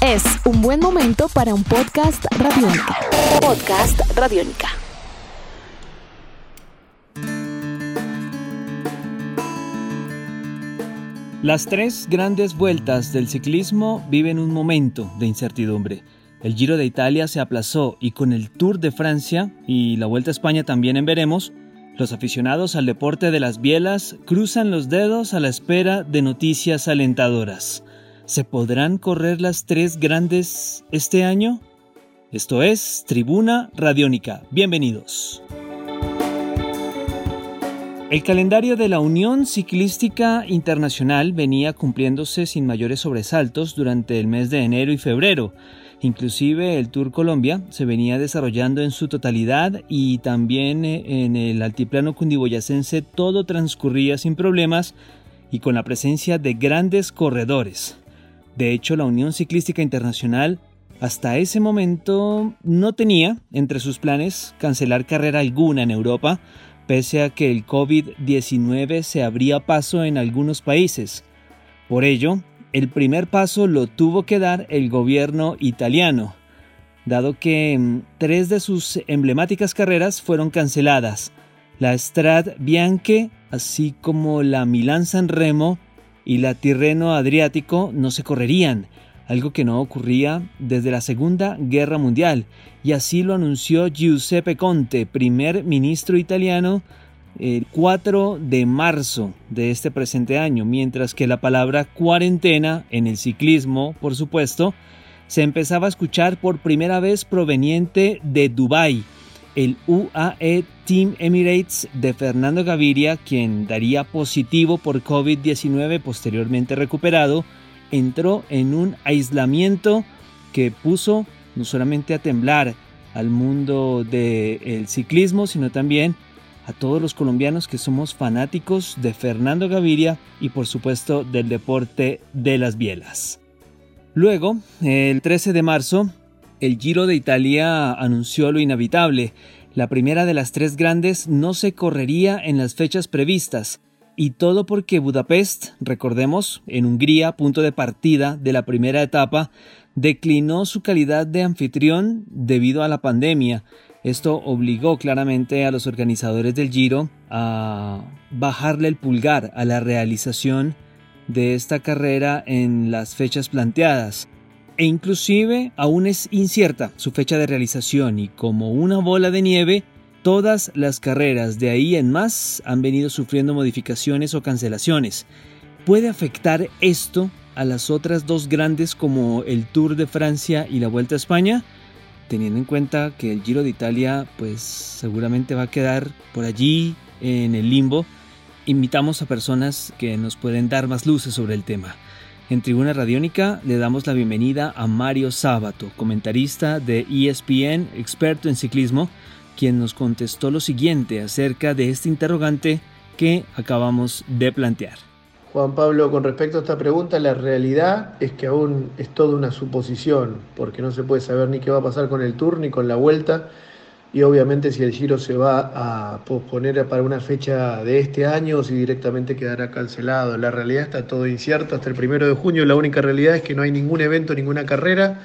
Es un buen momento para un podcast radiónica. Podcast radiónica. Las tres grandes vueltas del ciclismo viven un momento de incertidumbre. El Giro de Italia se aplazó y con el Tour de Francia y la Vuelta a España también en veremos, los aficionados al deporte de las bielas cruzan los dedos a la espera de noticias alentadoras. ¿Se podrán correr las tres grandes este año? Esto es Tribuna Radiónica. Bienvenidos. El calendario de la Unión Ciclística Internacional venía cumpliéndose sin mayores sobresaltos durante el mes de enero y febrero. Inclusive el Tour Colombia se venía desarrollando en su totalidad y también eh, en el altiplano cundiboyacense todo transcurría sin problemas y con la presencia de grandes corredores. De hecho, la Unión Ciclística Internacional hasta ese momento no tenía entre sus planes cancelar carrera alguna en Europa, pese a que el COVID-19 se abría paso en algunos países. Por ello, el primer paso lo tuvo que dar el gobierno italiano, dado que mm, tres de sus emblemáticas carreras fueron canceladas, la Strad Bianche, así como la Milán San Remo y la Tirreno Adriático no se correrían, algo que no ocurría desde la Segunda Guerra Mundial, y así lo anunció Giuseppe Conte, primer ministro italiano, el 4 de marzo de este presente año, mientras que la palabra cuarentena en el ciclismo, por supuesto, se empezaba a escuchar por primera vez proveniente de Dubái, el UAE Team Emirates de Fernando Gaviria, quien daría positivo por COVID-19 posteriormente recuperado, entró en un aislamiento que puso no solamente a temblar al mundo del ciclismo, sino también a todos los colombianos que somos fanáticos de Fernando Gaviria y por supuesto del deporte de las bielas. Luego, el 13 de marzo, el Giro de Italia anunció lo inevitable. La primera de las tres grandes no se correría en las fechas previstas, y todo porque Budapest, recordemos, en Hungría, punto de partida de la primera etapa, declinó su calidad de anfitrión debido a la pandemia esto obligó claramente a los organizadores del Giro a bajarle el pulgar a la realización de esta carrera en las fechas planteadas. E inclusive aún es incierta su fecha de realización y como una bola de nieve, todas las carreras de ahí en más han venido sufriendo modificaciones o cancelaciones. ¿Puede afectar esto a las otras dos grandes como el Tour de Francia y la Vuelta a España? teniendo en cuenta que el Giro de Italia pues seguramente va a quedar por allí en el limbo, invitamos a personas que nos pueden dar más luces sobre el tema. En Tribuna Radiónica le damos la bienvenida a Mario Sábato, comentarista de ESPN, experto en ciclismo, quien nos contestó lo siguiente acerca de este interrogante que acabamos de plantear. Juan Pablo, con respecto a esta pregunta, la realidad es que aún es toda una suposición, porque no se puede saber ni qué va a pasar con el Tour ni con la vuelta, y obviamente si el Giro se va a posponer para una fecha de este año o si directamente quedará cancelado. La realidad está todo incierto hasta el primero de junio, la única realidad es que no hay ningún evento, ninguna carrera,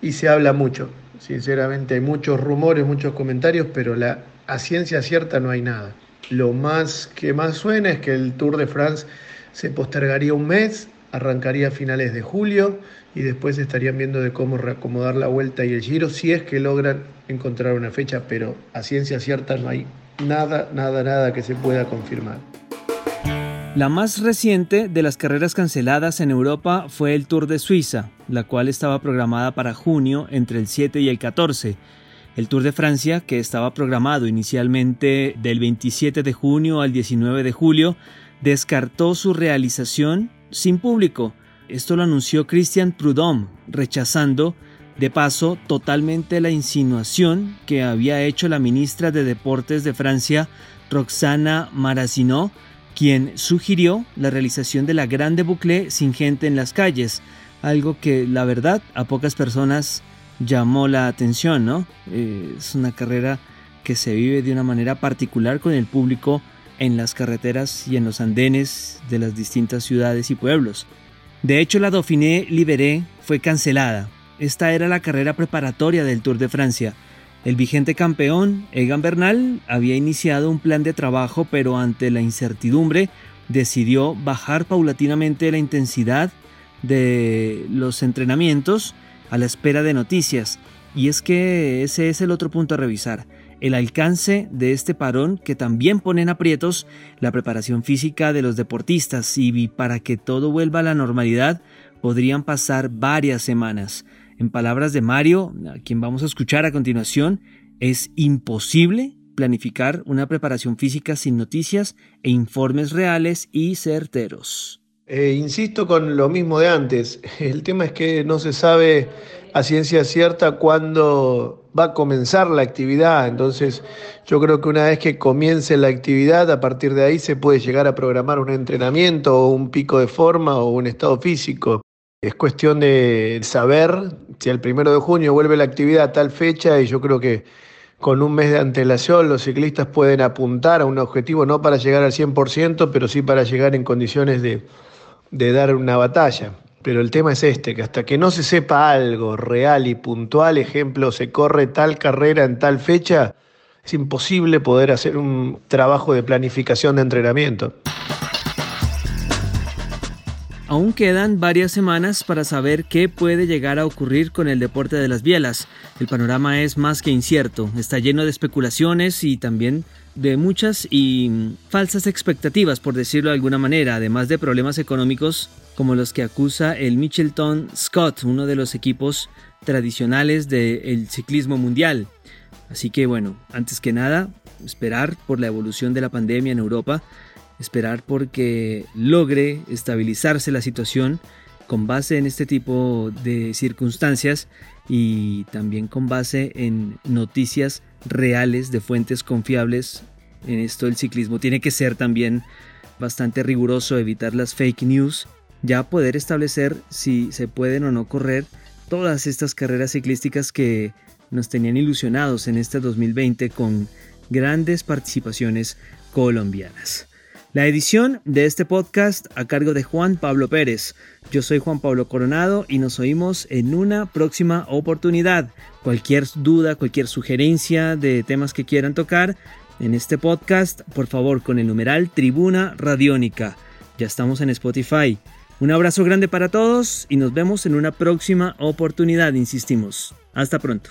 y se habla mucho. Sinceramente hay muchos rumores, muchos comentarios, pero la, a ciencia cierta no hay nada. Lo más que más suena es que el Tour de France se postergaría un mes, arrancaría a finales de julio y después estarían viendo de cómo reacomodar la vuelta y el giro si es que logran encontrar una fecha, pero a ciencia cierta no hay nada, nada, nada que se pueda confirmar. La más reciente de las carreras canceladas en Europa fue el Tour de Suiza, la cual estaba programada para junio entre el 7 y el 14. El Tour de Francia, que estaba programado inicialmente del 27 de junio al 19 de julio, descartó su realización sin público. Esto lo anunció Christian Prudhomme, rechazando de paso totalmente la insinuación que había hecho la ministra de Deportes de Francia, Roxana Maracineau, quien sugirió la realización de la Grande Boucle sin gente en las calles, algo que la verdad a pocas personas llamó la atención, ¿no? Eh, es una carrera que se vive de una manera particular con el público en las carreteras y en los andenes de las distintas ciudades y pueblos. De hecho, la Dauphiné Libéré fue cancelada. Esta era la carrera preparatoria del Tour de Francia. El vigente campeón, Egan Bernal, había iniciado un plan de trabajo, pero ante la incertidumbre decidió bajar paulatinamente la intensidad de los entrenamientos a la espera de noticias. Y es que ese es el otro punto a revisar, el alcance de este parón que también pone en aprietos la preparación física de los deportistas y para que todo vuelva a la normalidad podrían pasar varias semanas. En palabras de Mario, a quien vamos a escuchar a continuación, es imposible planificar una preparación física sin noticias e informes reales y certeros. Eh, insisto con lo mismo de antes, el tema es que no se sabe a ciencia cierta cuándo va a comenzar la actividad, entonces yo creo que una vez que comience la actividad, a partir de ahí se puede llegar a programar un entrenamiento o un pico de forma o un estado físico. Es cuestión de saber si el primero de junio vuelve la actividad a tal fecha y yo creo que con un mes de antelación los ciclistas pueden apuntar a un objetivo no para llegar al 100%, pero sí para llegar en condiciones de, de dar una batalla. Pero el tema es este, que hasta que no se sepa algo real y puntual, ejemplo, se corre tal carrera en tal fecha, es imposible poder hacer un trabajo de planificación de entrenamiento. Aún quedan varias semanas para saber qué puede llegar a ocurrir con el deporte de las bielas. El panorama es más que incierto, está lleno de especulaciones y también de muchas y falsas expectativas, por decirlo de alguna manera, además de problemas económicos como los que acusa el Mitchelton Scott, uno de los equipos tradicionales del ciclismo mundial. Así que bueno, antes que nada, esperar por la evolución de la pandemia en Europa esperar porque logre estabilizarse la situación con base en este tipo de circunstancias y también con base en noticias reales de fuentes confiables en esto del ciclismo. Tiene que ser también bastante riguroso evitar las fake news, ya poder establecer si se pueden o no correr todas estas carreras ciclísticas que nos tenían ilusionados en este 2020 con grandes participaciones colombianas. La edición de este podcast a cargo de Juan Pablo Pérez. Yo soy Juan Pablo Coronado y nos oímos en una próxima oportunidad. Cualquier duda, cualquier sugerencia de temas que quieran tocar en este podcast, por favor con el numeral Tribuna Radiónica. Ya estamos en Spotify. Un abrazo grande para todos y nos vemos en una próxima oportunidad, insistimos. Hasta pronto.